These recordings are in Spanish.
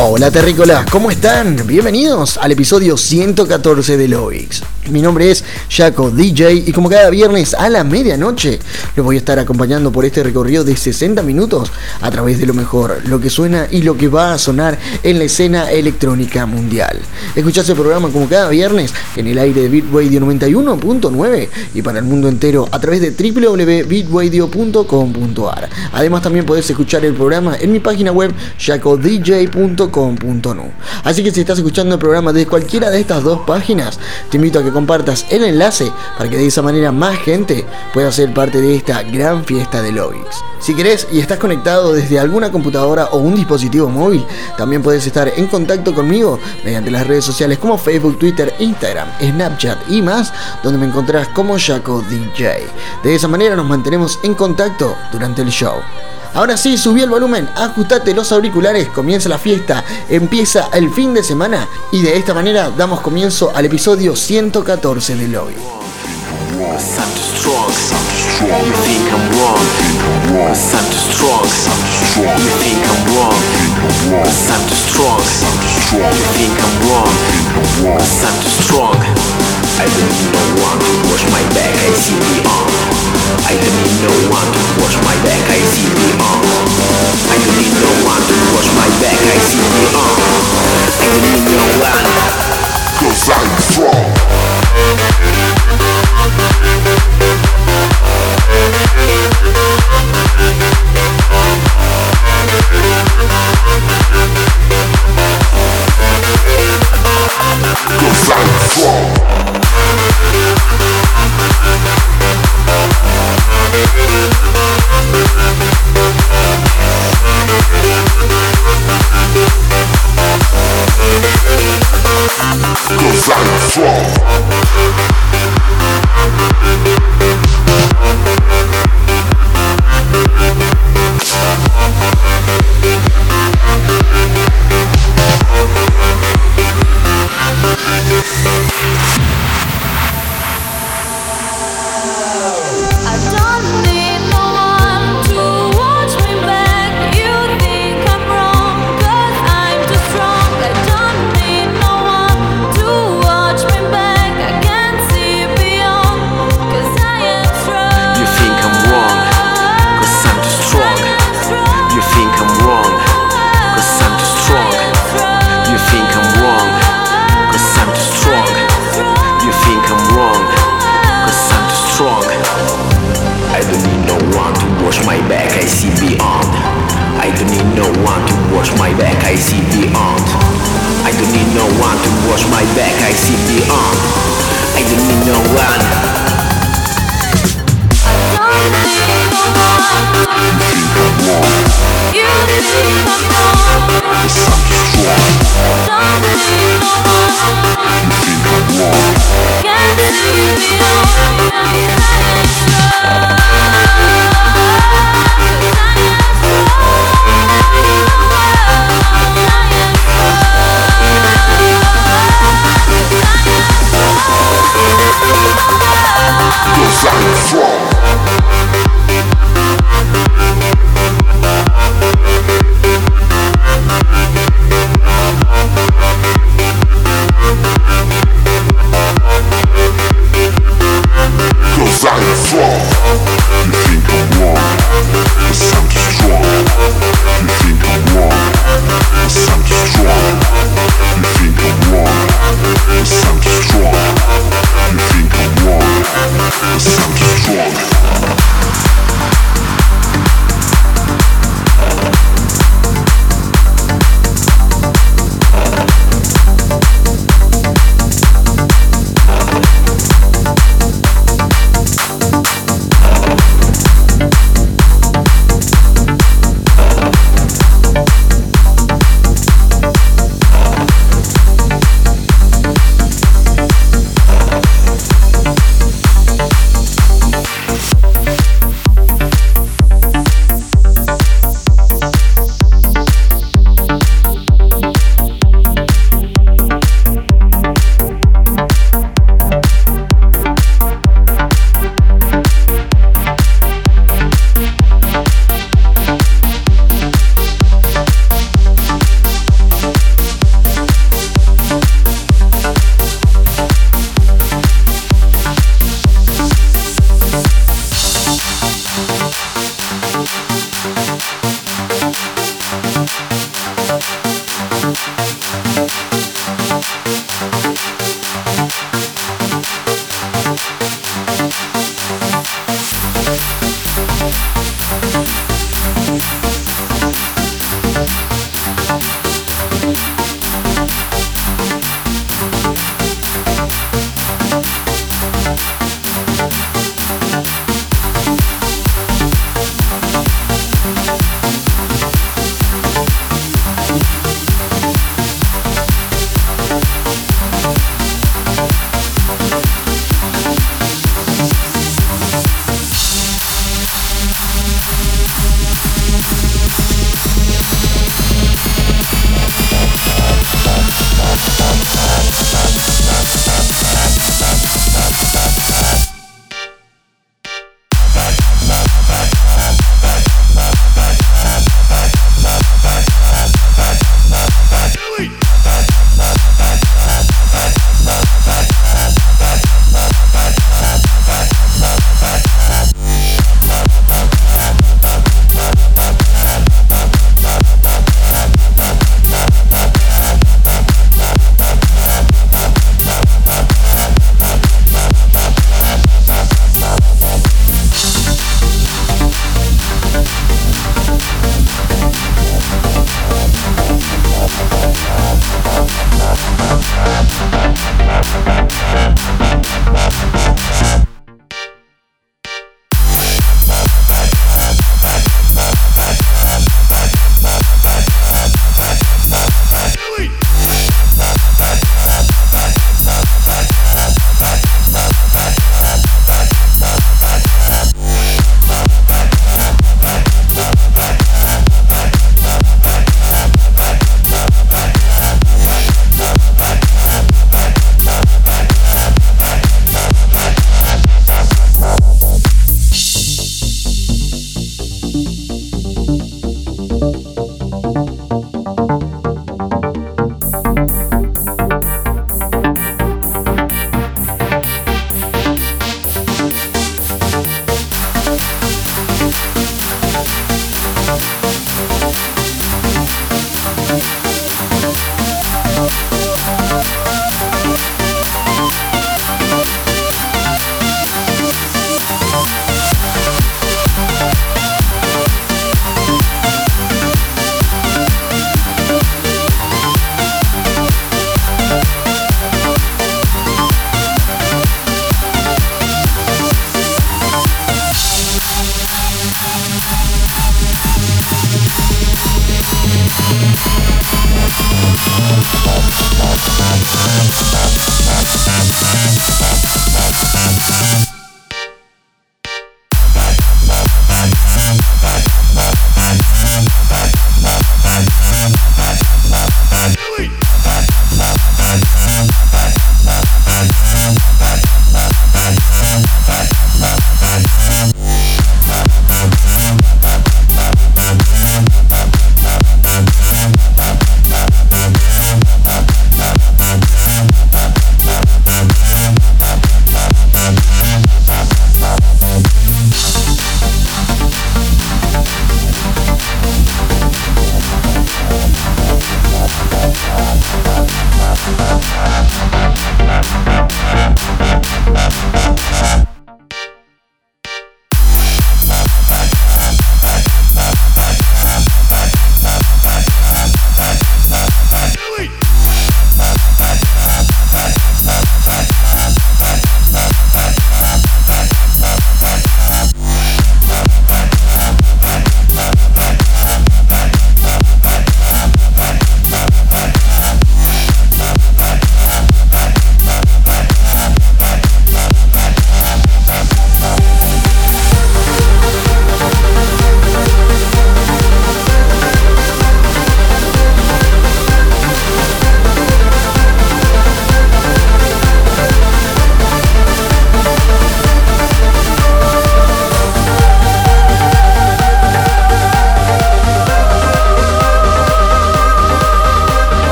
Hola terrícolas, ¿cómo están? Bienvenidos al episodio 114 de Lovix. Mi nombre es Jaco DJ y como cada viernes a la medianoche los voy a estar acompañando por este recorrido de 60 minutos a través de lo mejor, lo que suena y lo que va a sonar en la escena electrónica mundial. Escuchás el programa como cada viernes en el aire de Bitradio 91.9 y para el mundo entero a través de www.bitradio.com.ar. Además también podés escuchar el programa en mi página web jacodj.com.nu. Así que si estás escuchando el programa desde cualquiera de estas dos páginas, te invito a que compartas el enlace para que de esa manera más gente pueda ser parte de esta gran fiesta de Lovix. Si querés y estás conectado desde alguna computadora o un dispositivo móvil, también puedes estar en contacto conmigo mediante las redes sociales como Facebook, Twitter, Instagram, Snapchat y más, donde me encontrarás como Jaco DJ. De esa manera nos mantenemos en contacto durante el show. Ahora sí, subí el volumen, ajustate los auriculares, comienza la fiesta, empieza el fin de semana. Y de esta manera damos comienzo al episodio 114 de Lobby. I don't need no one to wash my back. I see the arm. I don't need no one to wash my back. I see the arm. I don't need no one to wash my back. I see the arm. I don't need no one. Cause I'm strong. Cause I'm strong. Cause I'm from.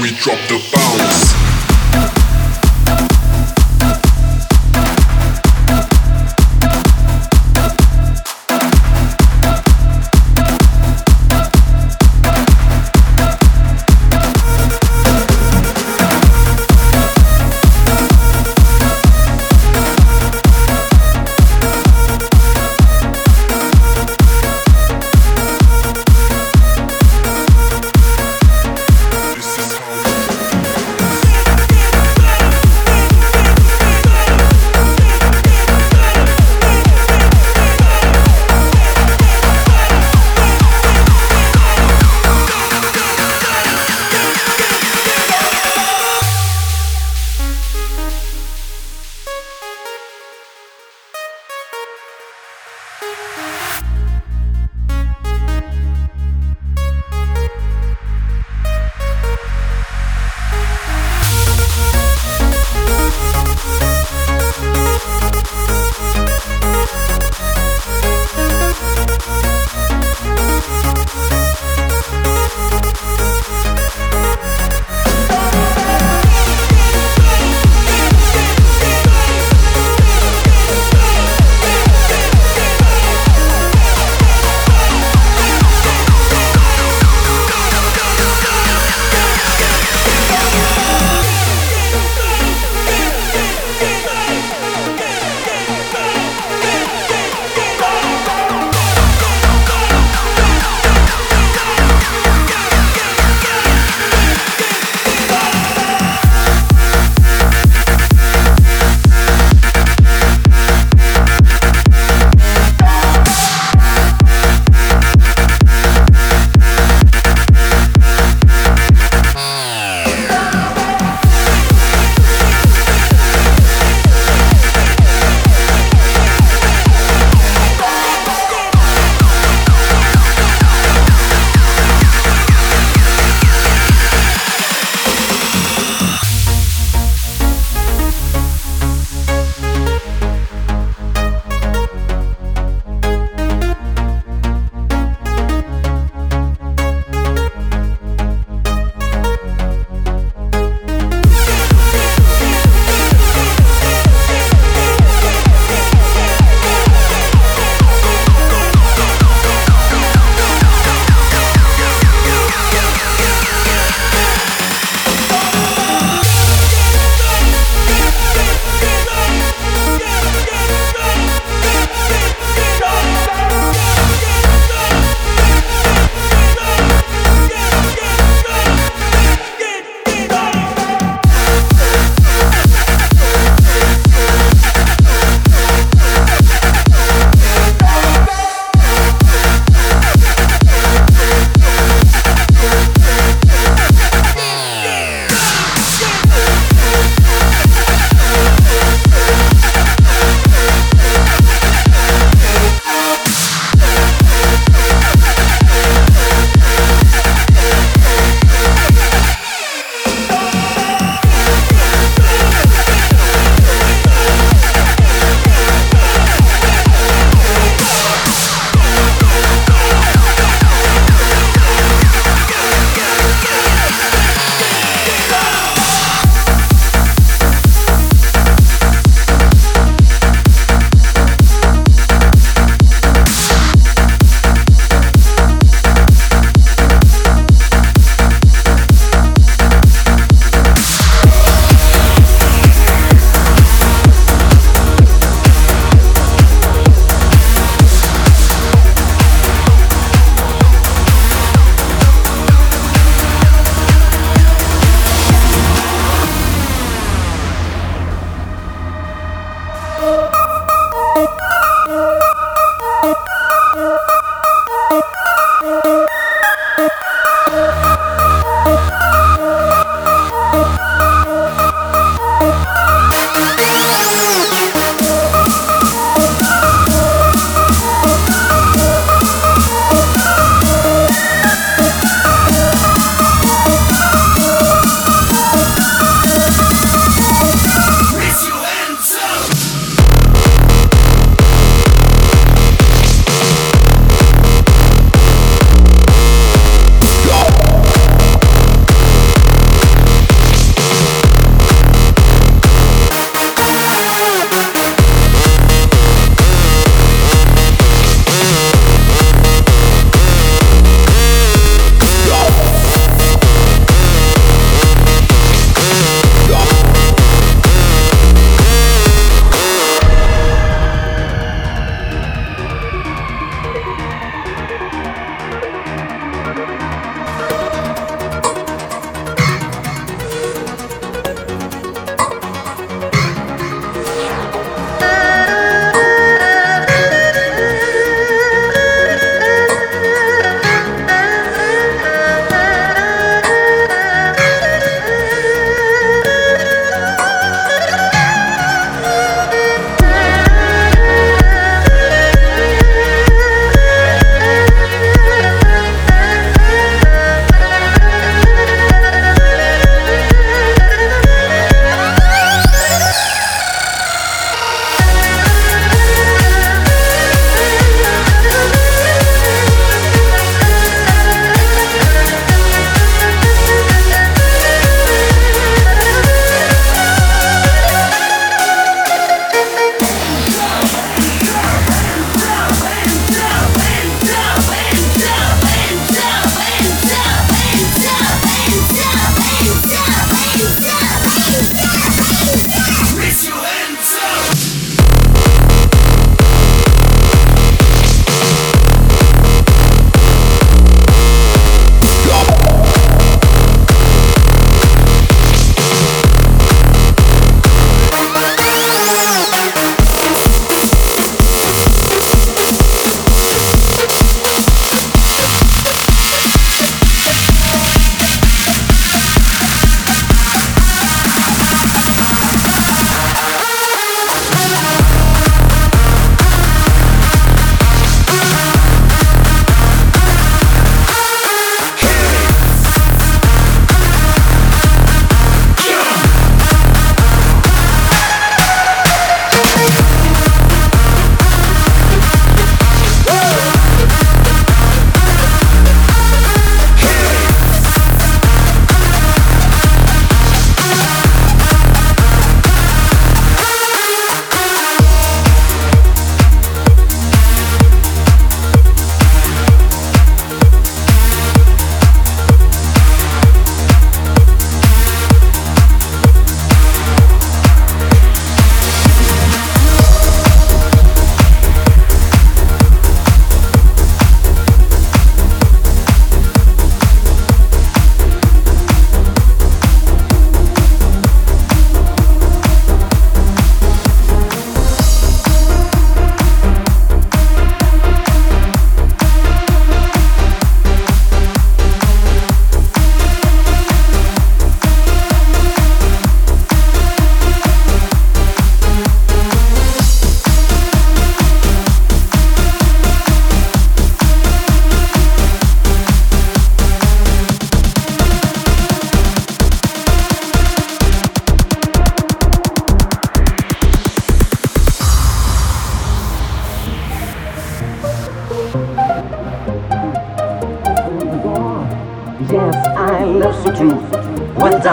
We drop the bounce.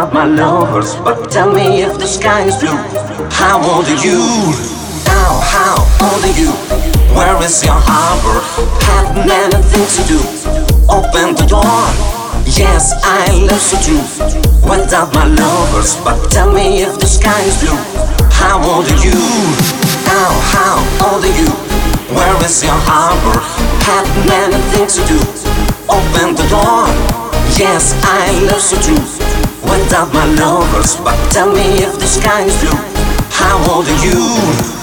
about my lovers, but tell me if the sky is blue. How old are you? How, how old are you? Where is your harbor? Haven't anything to do. Open the door. Yes, I love to do. Without my lovers, but tell me if the sky is blue. How old are you? How, how old are you? Where is your harbor? Haven't anything to do. Open the door. Yes, I love to do without my lovers. But tell me if the sky is blue, how old are you?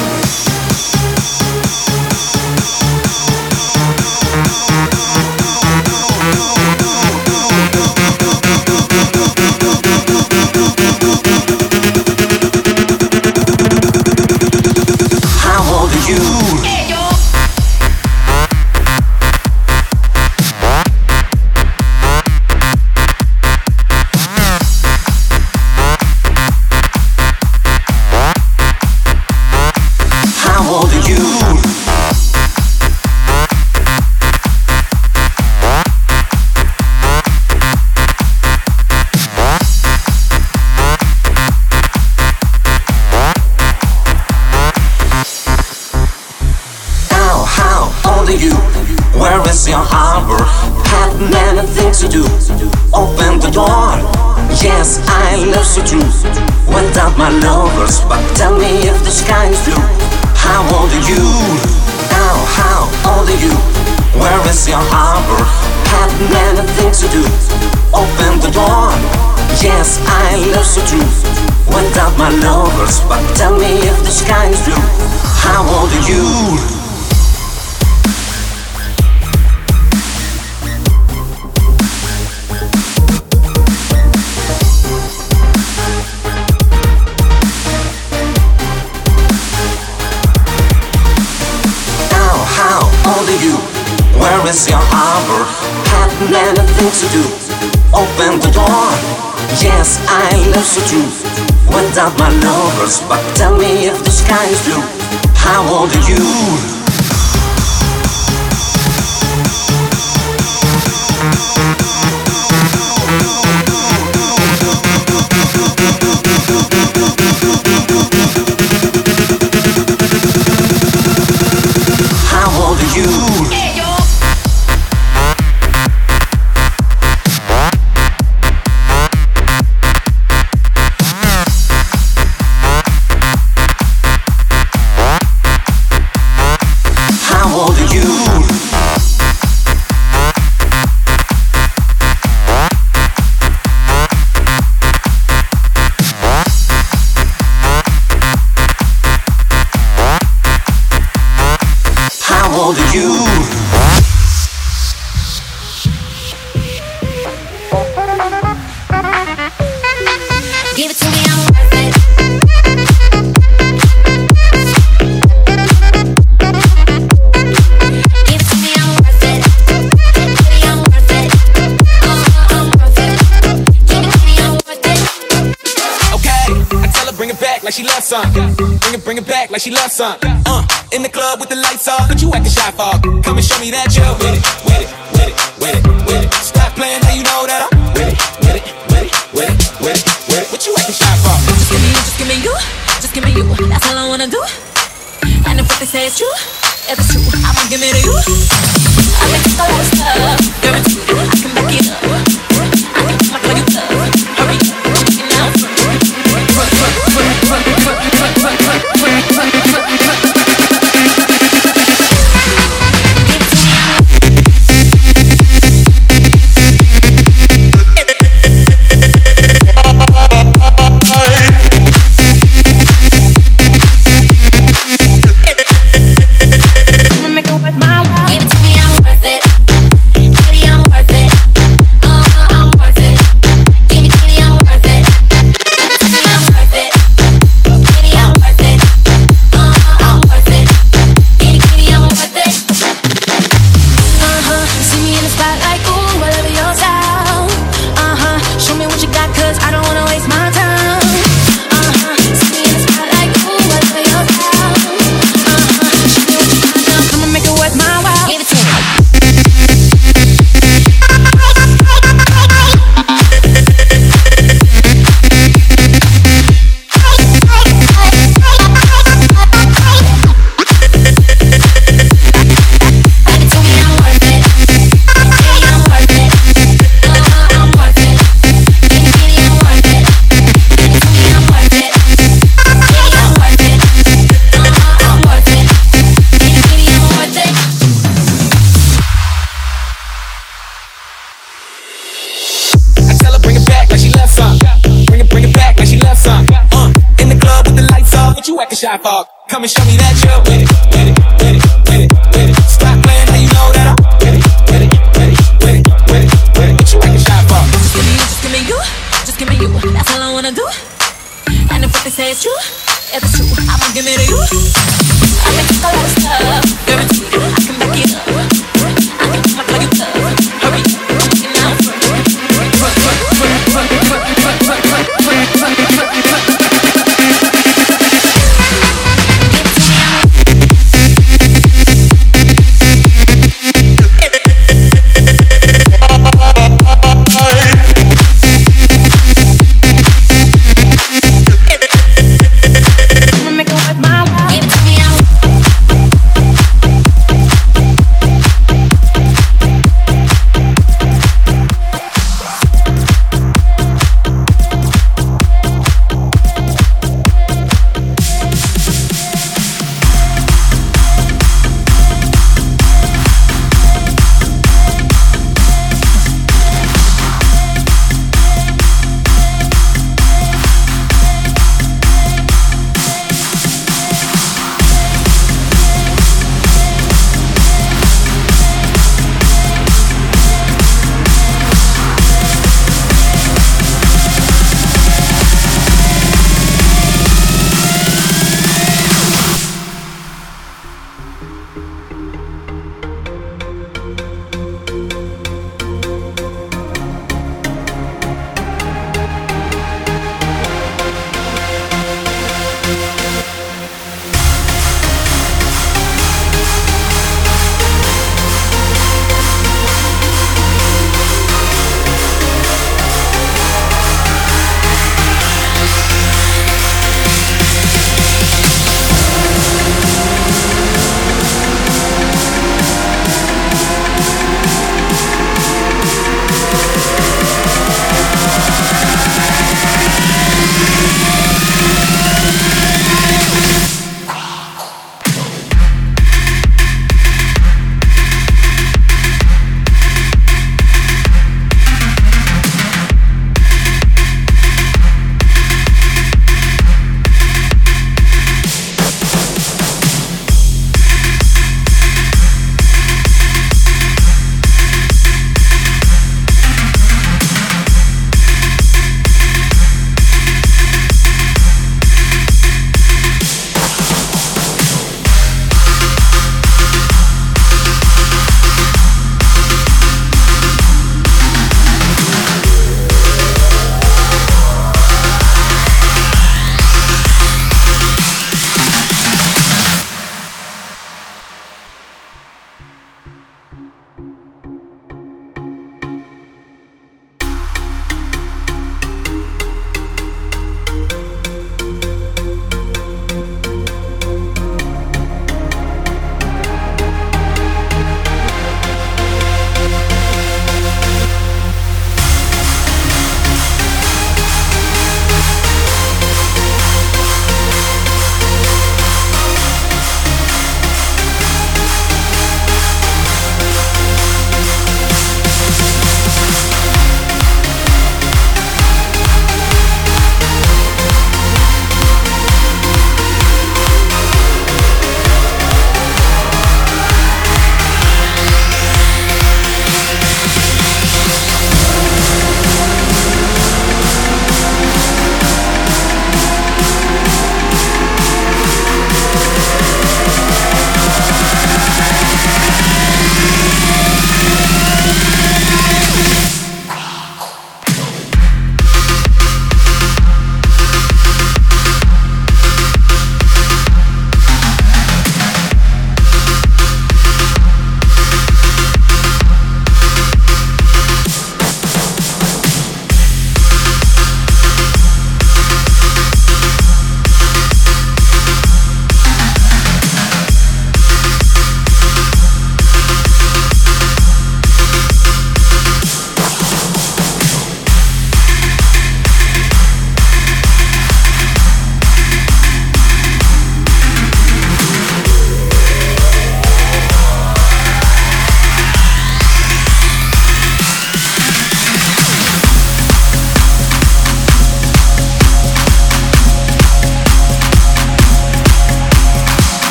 she loves some.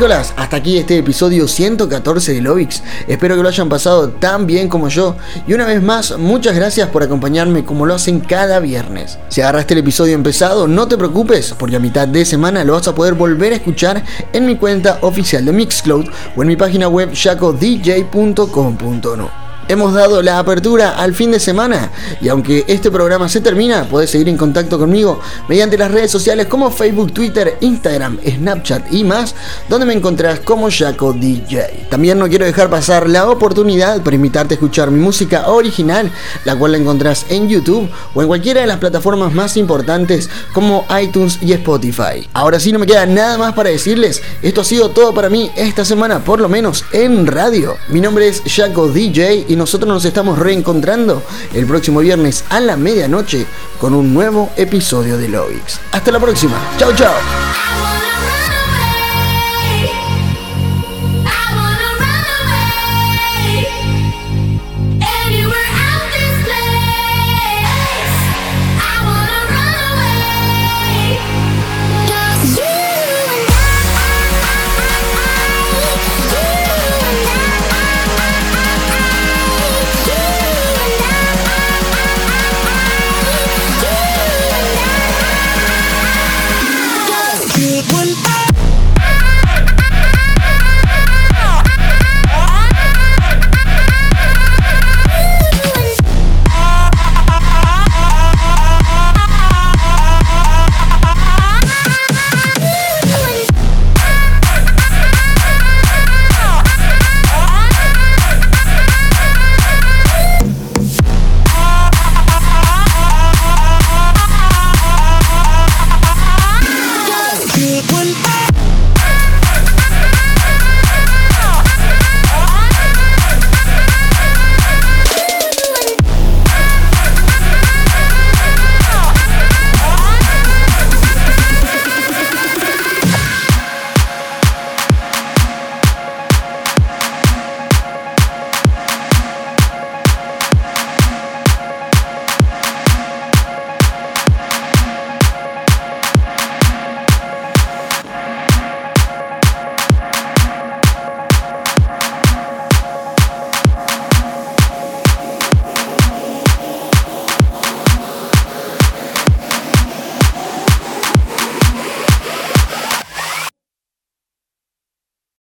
Terrícolas, hasta aquí este episodio 114 de Lovix. Espero que lo hayan pasado tan bien como yo. Y una vez más, muchas gracias por acompañarme como lo hacen cada viernes. Si agarraste el episodio empezado, no te preocupes, porque a mitad de semana lo vas a poder volver a escuchar en mi cuenta oficial de Mixcloud o en mi página web yacodj.com.no. Hemos dado la apertura al fin de semana y aunque este programa se termina, podés seguir en contacto conmigo mediante las redes sociales como Facebook, Twitter, Instagram, Snapchat y más, donde me encontrás como Jaco DJ. También no quiero dejar pasar la oportunidad para invitarte a escuchar mi música original, la cual la encontrás en YouTube o en cualquiera de las plataformas más importantes como iTunes y Spotify. Ahora sí no me queda nada más para decirles, esto ha sido todo para mí esta semana, por lo menos en radio. Mi nombre es Jaco DJ y nosotros nos estamos reencontrando el próximo viernes a la medianoche con un nuevo episodio de Lovix. Hasta la próxima. Chao, chao.